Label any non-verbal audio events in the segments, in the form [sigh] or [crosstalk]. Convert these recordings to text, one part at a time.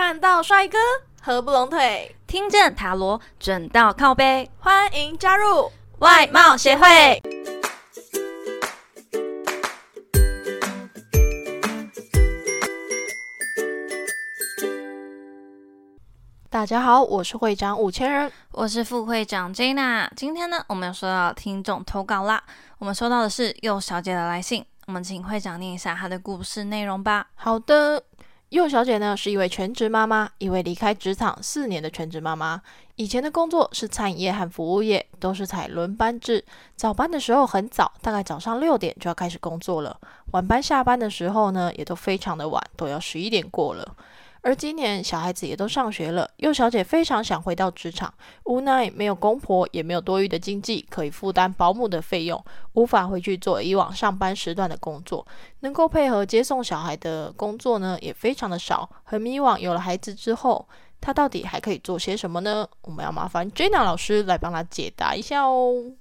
看到帅哥合不拢腿，听见塔罗准到靠背，欢迎加入外貌协会。大家好，我是会长五千人，我是副会长 Jana。今天呢，我们要收到听众投稿啦。我们收到的是右小姐的来信，我们请会长念一下她的故事内容吧。好的。右小姐呢是一位全职妈妈，一位离开职场四年的全职妈妈。以前的工作是餐饮业和服务业，都是采轮班制。早班的时候很早，大概早上六点就要开始工作了；晚班下班的时候呢，也都非常的晚，都要十一点过了。而今年小孩子也都上学了，幼小姐非常想回到职场，无奈没有公婆，也没有多余的经济可以负担保姆的费用，无法回去做以往上班时段的工作，能够配合接送小孩的工作呢，也非常的少，很迷惘。有了孩子之后，她到底还可以做些什么呢？我们要麻烦 Jenna 老师来帮她解答一下哦。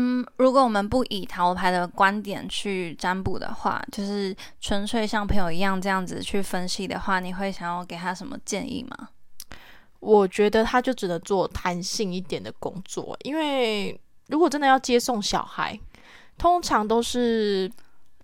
嗯，如果我们不以塔罗牌的观点去占卜的话，就是纯粹像朋友一样这样子去分析的话，你会想要给他什么建议吗？我觉得他就只能做弹性一点的工作，因为如果真的要接送小孩，通常都是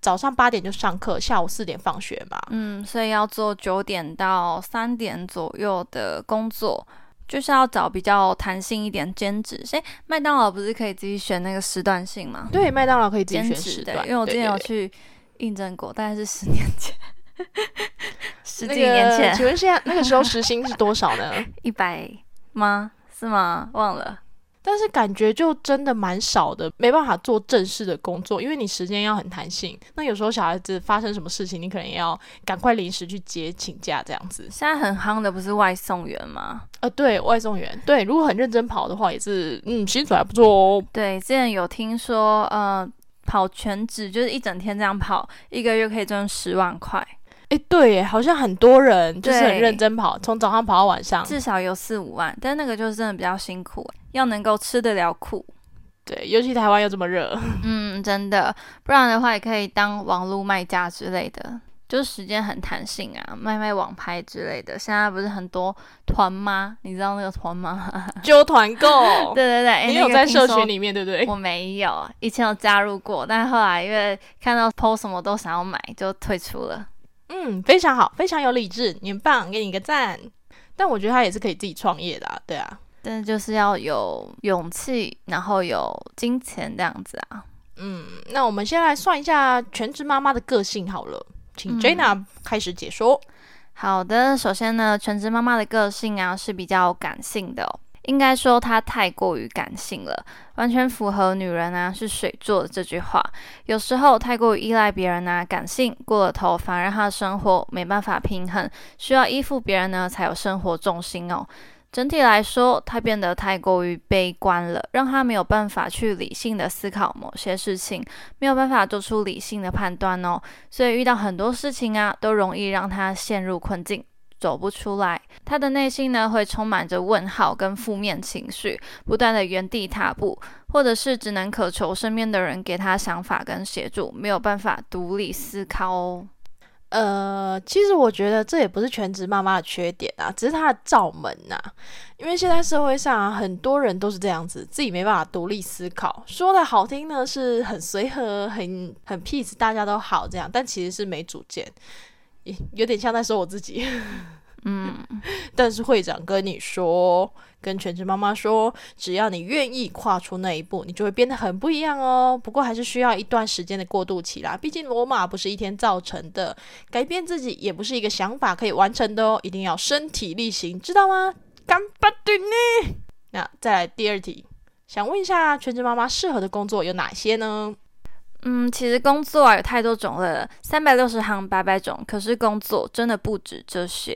早上八点就上课，下午四点放学嘛。嗯，所以要做九点到三点左右的工作。就是要找比较弹性一点兼职，所以麦当劳不是可以自己选那个时段性吗？对，麦当劳可以自己选时段，因为我之前有去应征过，大概是十年前，[laughs] 十几年前。请问现在那个时候时薪是多少呢？[laughs] 一百吗？是吗？忘了。但是感觉就真的蛮少的，没办法做正式的工作，因为你时间要很弹性。那有时候小孩子发生什么事情，你可能要赶快临时去接请假这样子。现在很夯的不是外送员吗？呃，对外送员，对，如果很认真跑的话，也是嗯，薪水还不错哦。对，之前有听说，呃，跑全职就是一整天这样跑，一个月可以赚十万块。哎，对，好像很多人就是很认真跑，从早上跑到晚上，至少有四五万。但那个就是真的比较辛苦，要能够吃得了苦。对，尤其台湾又这么热，[laughs] 嗯，真的。不然的话，也可以当网络卖家之类的，就是时间很弹性啊，卖卖网拍之类的。现在不是很多团吗？你知道那个团吗？[laughs] 揪团购。对对对，你有在社群里面对不对？我没有，以前有加入过，但是后来因为看到 PO 什么都想要买，就退出了。嗯，非常好，非常有理智，你很棒，给你一个赞。但我觉得他也是可以自己创业的，对啊。但是就是要有勇气，然后有金钱这样子啊。嗯，那我们先来算一下全职妈妈的个性好了，请 Jana 开始解说。好的，首先呢，全职妈妈的个性啊是比较感性的。应该说她太过于感性了，完全符合“女人啊是水做的”这句话。有时候太过于依赖别人啊，感性过了头，反而让她的生活没办法平衡，需要依附别人呢才有生活重心哦。整体来说，她变得太过于悲观了，让她没有办法去理性的思考某些事情，没有办法做出理性的判断哦。所以遇到很多事情啊，都容易让她陷入困境。走不出来，他的内心呢会充满着问号跟负面情绪，不断的原地踏步，或者是只能渴求身边的人给他想法跟协助，没有办法独立思考哦。呃，其实我觉得这也不是全职妈妈的缺点啊，只是她的罩门呐。因为现在社会上，很多人都是这样子，自己没办法独立思考。说的好听呢，是很随和、很很 peace，大家都好这样，但其实是没主见。有点像在说我自己，嗯，[laughs] 但是会长跟你说，跟全职妈妈说，只要你愿意跨出那一步，你就会变得很不一样哦。不过还是需要一段时间的过渡期啦，毕竟罗马不是一天造成的，改变自己也不是一个想法可以完成的哦，一定要身体力行，知道吗？干巴对呢。那再来第二题，想问一下，全职妈妈适合的工作有哪些呢？嗯，其实工作啊有太多种了，三百六十行八百种。可是工作真的不止这些，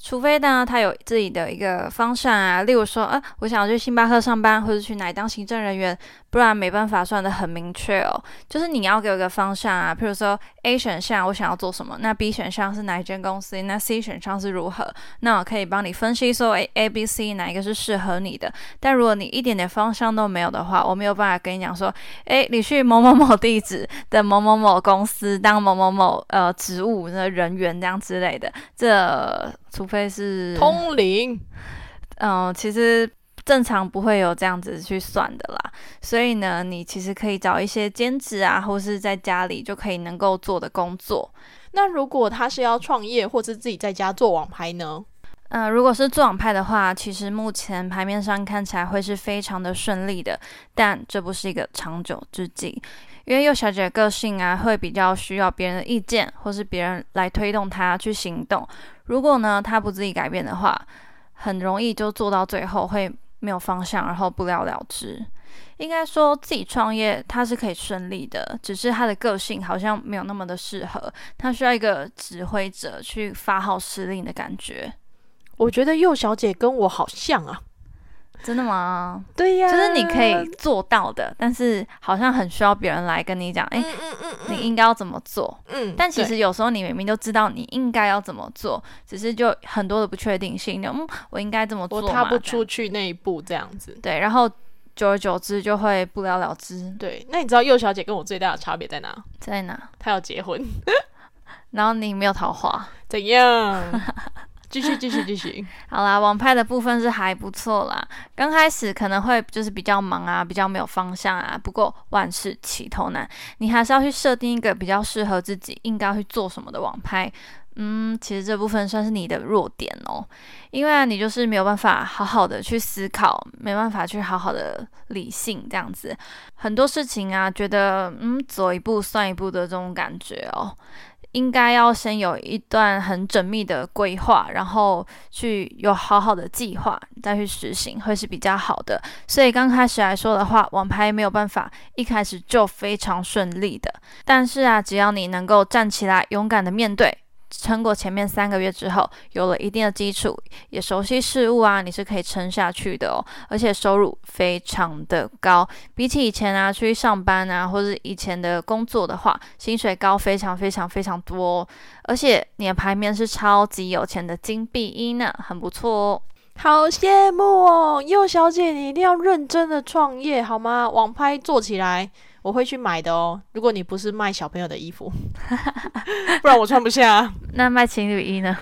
除非呢他有自己的一个方向啊，例如说啊，我想要去星巴克上班，或者去哪里当行政人员，不然没办法算的很明确哦。就是你要给我一个方向啊，譬如说 A 选项我想要做什么，那 B 选项是哪一间公司，那 C 选项是如何，那我可以帮你分析说 A A B C 哪一个是适合你的。但如果你一点点方向都没有的话，我没有办法跟你讲说，诶，你去某某某地址的某某某公司当某某某呃职务的人员这样之类的，这除非是通灵。嗯，其实正常不会有这样子去算的啦。所以呢，你其实可以找一些兼职啊，或是在家里就可以能够做的工作。那如果他是要创业，或是自己在家做网拍呢？嗯，如果是做网拍的话，其实目前牌面上看起来会是非常的顺利的，但这不是一个长久之计。因为幼小姐的个性啊，会比较需要别人的意见，或是别人来推动她去行动。如果呢，她不自己改变的话，很容易就做到最后会没有方向，然后不了了之。应该说自己创业，他是可以顺利的，只是他的个性好像没有那么的适合，他需要一个指挥者去发号施令的感觉。我觉得幼小姐跟我好像啊。真的吗？对呀，就是你可以做到的，但是好像很需要别人来跟你讲，哎，你应该要怎么做？嗯，但其实有时候你明明就知道你应该要怎么做，只是就很多的不确定性，嗯，我应该怎么做我踏不出去那一步，这样子。对，然后久而久之就会不了了之。对，那你知道幼小姐跟我最大的差别在哪？在哪？她要结婚，[laughs] 然后你没有桃花，怎样？[laughs] 继续继续继续，[laughs] 好啦，网拍的部分是还不错啦。刚开始可能会就是比较忙啊，比较没有方向啊。不过万事起头难，你还是要去设定一个比较适合自己应该去做什么的网拍。嗯，其实这部分算是你的弱点哦，因为你就是没有办法好好的去思考，没办法去好好的理性这样子，很多事情啊，觉得嗯走一步算一步的这种感觉哦。应该要先有一段很缜密的规划，然后去有好好的计划，再去实行，会是比较好的。所以刚开始来说的话，网拍没有办法一开始就非常顺利的。但是啊，只要你能够站起来，勇敢的面对。撑过前面三个月之后，有了一定的基础，也熟悉事物啊，你是可以撑下去的哦。而且收入非常的高，比起以前啊，出去上班啊，或者以前的工作的话，薪水高非常非常非常多哦。而且你的牌面是超级有钱的金币一呢，很不错哦。好羡慕哦，幼小姐，你一定要认真的创业好吗？网拍做起来。我会去买的哦。如果你不是卖小朋友的衣服，[laughs] 不然我穿不下。[laughs] 那卖情侣衣呢？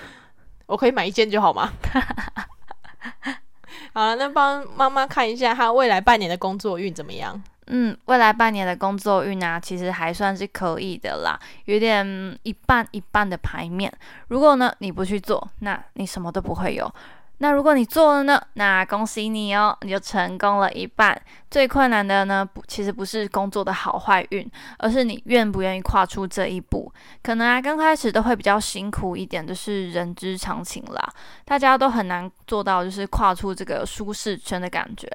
我可以买一件就好吗？[laughs] 好了，那帮妈妈看一下她未来半年的工作运怎么样？嗯，未来半年的工作运啊，其实还算是可以的啦，有点一半一半的牌面。如果呢你不去做，那你什么都不会有。那如果你做了呢？那恭喜你哦，你就成功了一半。最困难的呢，不，其实不是工作的好坏运，而是你愿不愿意跨出这一步。可能啊，刚开始都会比较辛苦一点，就是人之常情啦。大家都很难做到，就是跨出这个舒适圈的感觉。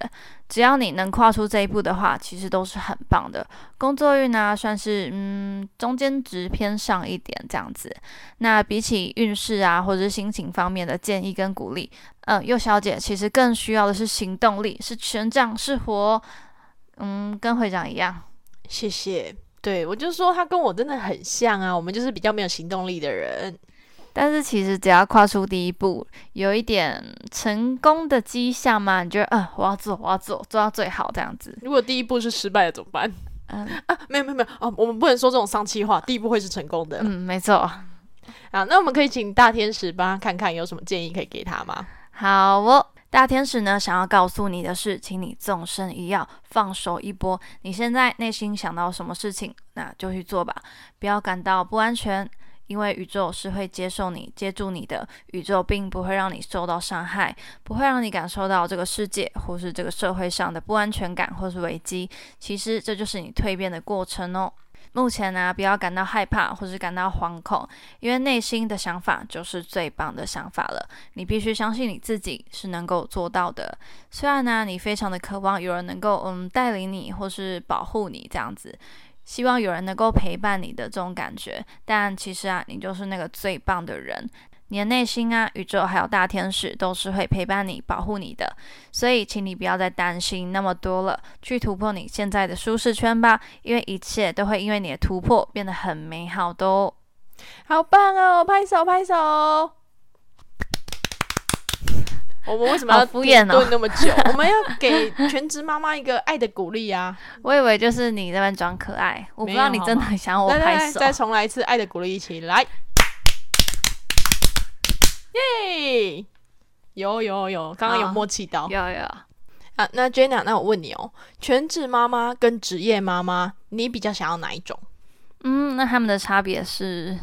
只要你能跨出这一步的话，其实都是很棒的。工作运呢，算是嗯中间值偏上一点这样子。那比起运势啊，或者是心情方面的建议跟鼓励，嗯，右小姐其实更需要的是行动力，是权杖，是活，嗯，跟会长一样。谢谢。对我就说他跟我真的很像啊，我们就是比较没有行动力的人。但是其实只要跨出第一步，有一点成功的迹象嘛，你觉得，嗯，我要做，我要做，做到最好这样子。如果第一步是失败了怎么办？嗯啊，没有没有没有哦，我们不能说这种丧气话。第一步会是成功的。嗯，没错。好，那我们可以请大天使帮他看看有什么建议可以给他吗？好哦，大天使呢，想要告诉你的是，请你纵身一跃，放手一搏。你现在内心想到什么事情，那就去做吧，不要感到不安全。因为宇宙是会接受你、接住你的，宇宙并不会让你受到伤害，不会让你感受到这个世界或是这个社会上的不安全感或是危机。其实这就是你蜕变的过程哦。目前呢，不要感到害怕或是感到惶恐，因为内心的想法就是最棒的想法了。你必须相信你自己是能够做到的。虽然呢，你非常的渴望有人能够嗯带领你或是保护你这样子。希望有人能够陪伴你的这种感觉，但其实啊，你就是那个最棒的人。你的内心啊，宇宙还有大天使都是会陪伴你、保护你的。所以，请你不要再担心那么多了，去突破你现在的舒适圈吧，因为一切都会因为你的突破变得很美好的哦。好棒哦！拍手拍手。我们为什么要敷衍哦？那么久，[laughs] 我们要给全职妈妈一个爱的鼓励啊！我以为就是你那边装可爱，我不知道你真的想我拍手。再重来一次爱的鼓励，一起来！耶！有有有，刚刚有默契到，有有啊。那 Jenna，那我问你哦，全职妈妈跟职业妈妈，你比较想要哪一种？嗯，那他们的差别是？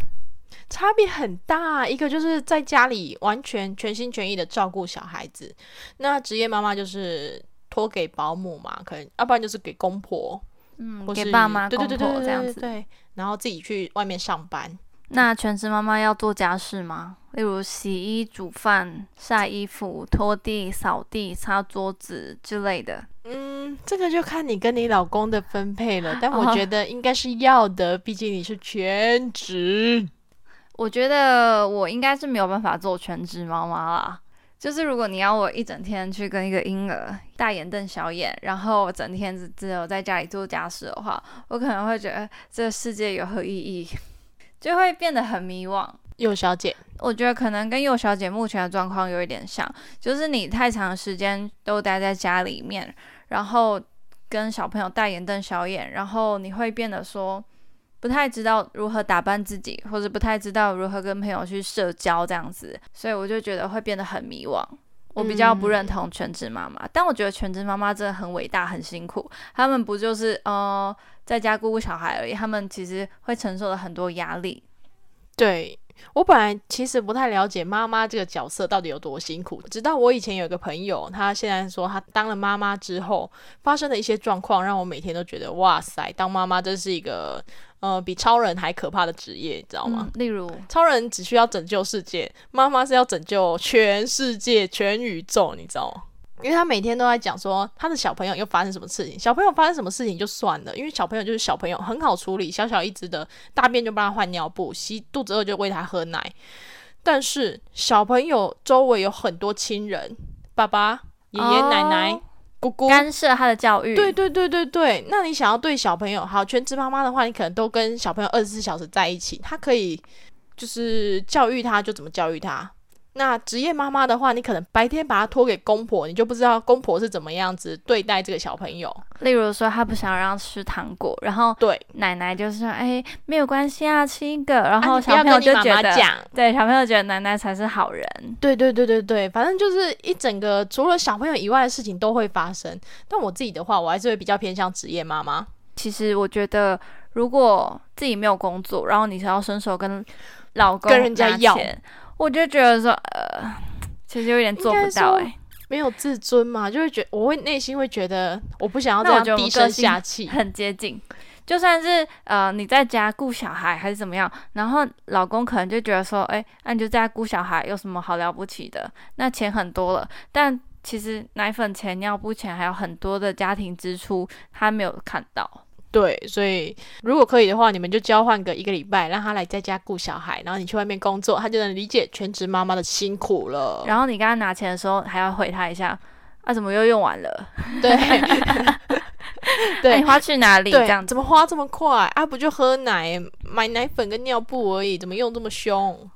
差别很大，一个就是在家里完全全心全意的照顾小孩子，那职业妈妈就是托给保姆嘛，可能要不然就是给公婆，嗯，给爸妈、公婆这样子，对，然后自己去外面上班。那全职妈妈要做家事吗？例如洗衣、煮饭、晒衣服、拖地、扫地、擦桌子之类的。嗯，这个就看你跟你老公的分配了，[laughs] 但我觉得应该是要的，毕竟你是全职。我觉得我应该是没有办法做全职妈妈啦。就是如果你要我一整天去跟一个婴儿大眼瞪小眼，然后整天只只有在家里做家事的话，我可能会觉得这个世界有何意义，就会变得很迷惘。幼小姐，我觉得可能跟幼小姐目前的状况有一点像，就是你太长时间都待在家里面，然后跟小朋友大眼瞪小眼，然后你会变得说。不太知道如何打扮自己，或者不太知道如何跟朋友去社交这样子，所以我就觉得会变得很迷惘。我比较不认同全职妈妈，但我觉得全职妈妈真的很伟大、很辛苦。他们不就是呃在家顾顾小孩而已，他们其实会承受了很多压力。对。我本来其实不太了解妈妈这个角色到底有多辛苦，直到我以前有一个朋友，他现在说他当了妈妈之后发生的一些状况，让我每天都觉得哇塞，当妈妈真是一个呃比超人还可怕的职业，你知道吗？例如，超人只需要拯救世界，妈妈是要拯救全世界、全宇宙，你知道吗？因为他每天都在讲说他的小朋友又发生什么事情，小朋友发生什么事情就算了，因为小朋友就是小朋友，很好处理，小小一只的大便就帮他换尿布，吸肚子饿就喂他喝奶。但是小朋友周围有很多亲人，爸爸、爷爷奶奶、姑姑干涉他的教育。对对对对对，那你想要对小朋友好，全职妈妈的话，你可能都跟小朋友二十四小时在一起，他可以就是教育他就怎么教育他。那职业妈妈的话，你可能白天把她托给公婆，你就不知道公婆是怎么样子对待这个小朋友。例如说，他不想让吃糖果，然后对奶奶就是说：“哎，没有关系啊，吃一个。”然后小朋友就觉得，对小朋友觉得奶奶才是好人。对对对对对，反正就是一整个除了小朋友以外的事情都会发生。但我自己的话，我还是会比较偏向职业妈妈。其实我觉得，如果自己没有工作，然后你是要伸手跟老公跟人家要。我就觉得说，呃，其实有点做不到哎，没有自尊嘛，就会觉我会内心会觉得，我不想要这样低声下气，很接近。就算是呃你在家顾小孩还是怎么样，然后老公可能就觉得说，哎，那你就在家顾小孩有什么好了不起的？那钱很多了，但其实奶粉钱、尿布钱还有很多的家庭支出，他没有看到。对，所以如果可以的话，你们就交换个一个礼拜，让他来在家顾小孩，然后你去外面工作，他就能理解全职妈妈的辛苦了。然后你刚刚拿钱的时候，还要回他一下，啊，怎么又用完了？对，[laughs] 对，你花去哪里？这样怎么花这么快？啊，不就喝奶、买奶粉跟尿布而已，怎么用这么凶？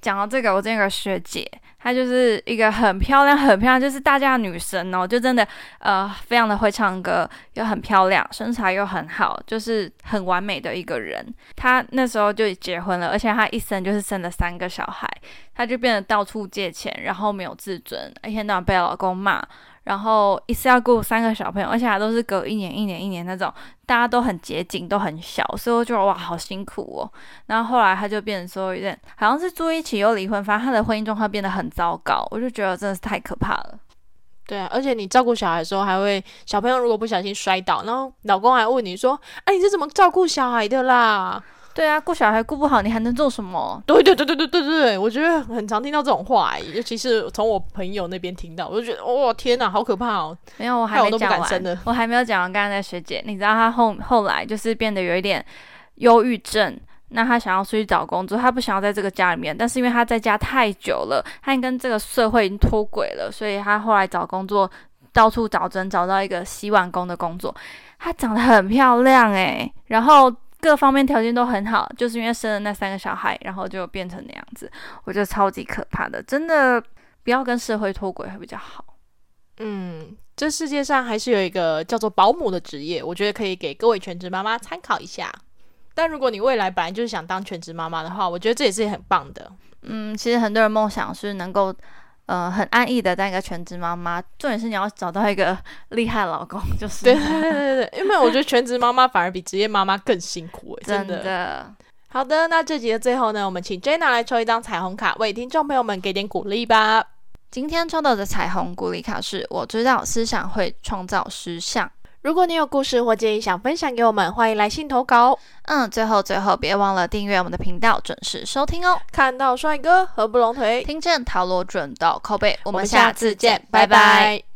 讲到这个，我这个学姐。她就是一个很漂亮、很漂亮，就是大家的女神哦，就真的呃，非常的会唱歌，又很漂亮，身材又很好，就是很完美的一个人。她那时候就结婚了，而且她一生就是生了三个小孩，她就变得到处借钱，然后没有自尊，一天到晚被老公骂。然后一次要顾三个小朋友，而且还都是隔一年、一年、一年那种，大家都很节俭，都很小，所以我觉得哇，好辛苦哦。然后后来他就变成说有点，好像是住一起又离婚，反正他的婚姻状况变得很糟糕。我就觉得真的是太可怕了。对啊，而且你照顾小孩的时候，还会小朋友如果不小心摔倒，然后老公还问你说：“哎，你是怎么照顾小孩的啦？”对啊，顾小孩顾不好，你还能做什么？对对对对对对对，我觉得很常听到这种话，尤其是从我朋友那边听到，我就觉得哇天哪，好可怕哦！没有，我还没讲完，我还没有讲完。刚刚的学姐，你知道她后后来就是变得有一点忧郁症，那他想要出去找工作，他不想要在这个家里面，但是因为他在家太久了，他跟这个社会已经脱轨了，所以他后来找工作到处找针，找到一个洗碗工的工作。她长得很漂亮诶，然后各方面条件都很好，就是因为生了那三个小孩，然后就变成那样子，我觉得超级可怕的，真的不要跟社会脱轨会比较好。嗯，这世界上还是有一个叫做保姆的职业，我觉得可以给各位全职妈妈参考一下。但如果你未来本来就是想当全职妈妈的话，我觉得这也是很棒的。嗯，其实很多人梦想是能够，呃，很安逸的当一个全职妈妈。重点是你要找到一个 [laughs] 厉害老公，就是。对对对对对，因为我觉得全职妈妈反而比职业妈妈更辛苦哎，真的。好的，那这集的最后呢，我们请 Jenna 来抽一张彩虹卡，为听众朋友们给点鼓励吧。今天抽到的彩虹鼓励卡是：我知道思想会创造实相。如果你有故事或建议想分享给我们，欢迎来信投稿。嗯，最后最后别忘了订阅我们的频道，准时收听哦。看到帅哥合不拢腿，听见陶罗准到扣背，我们下次见，拜拜。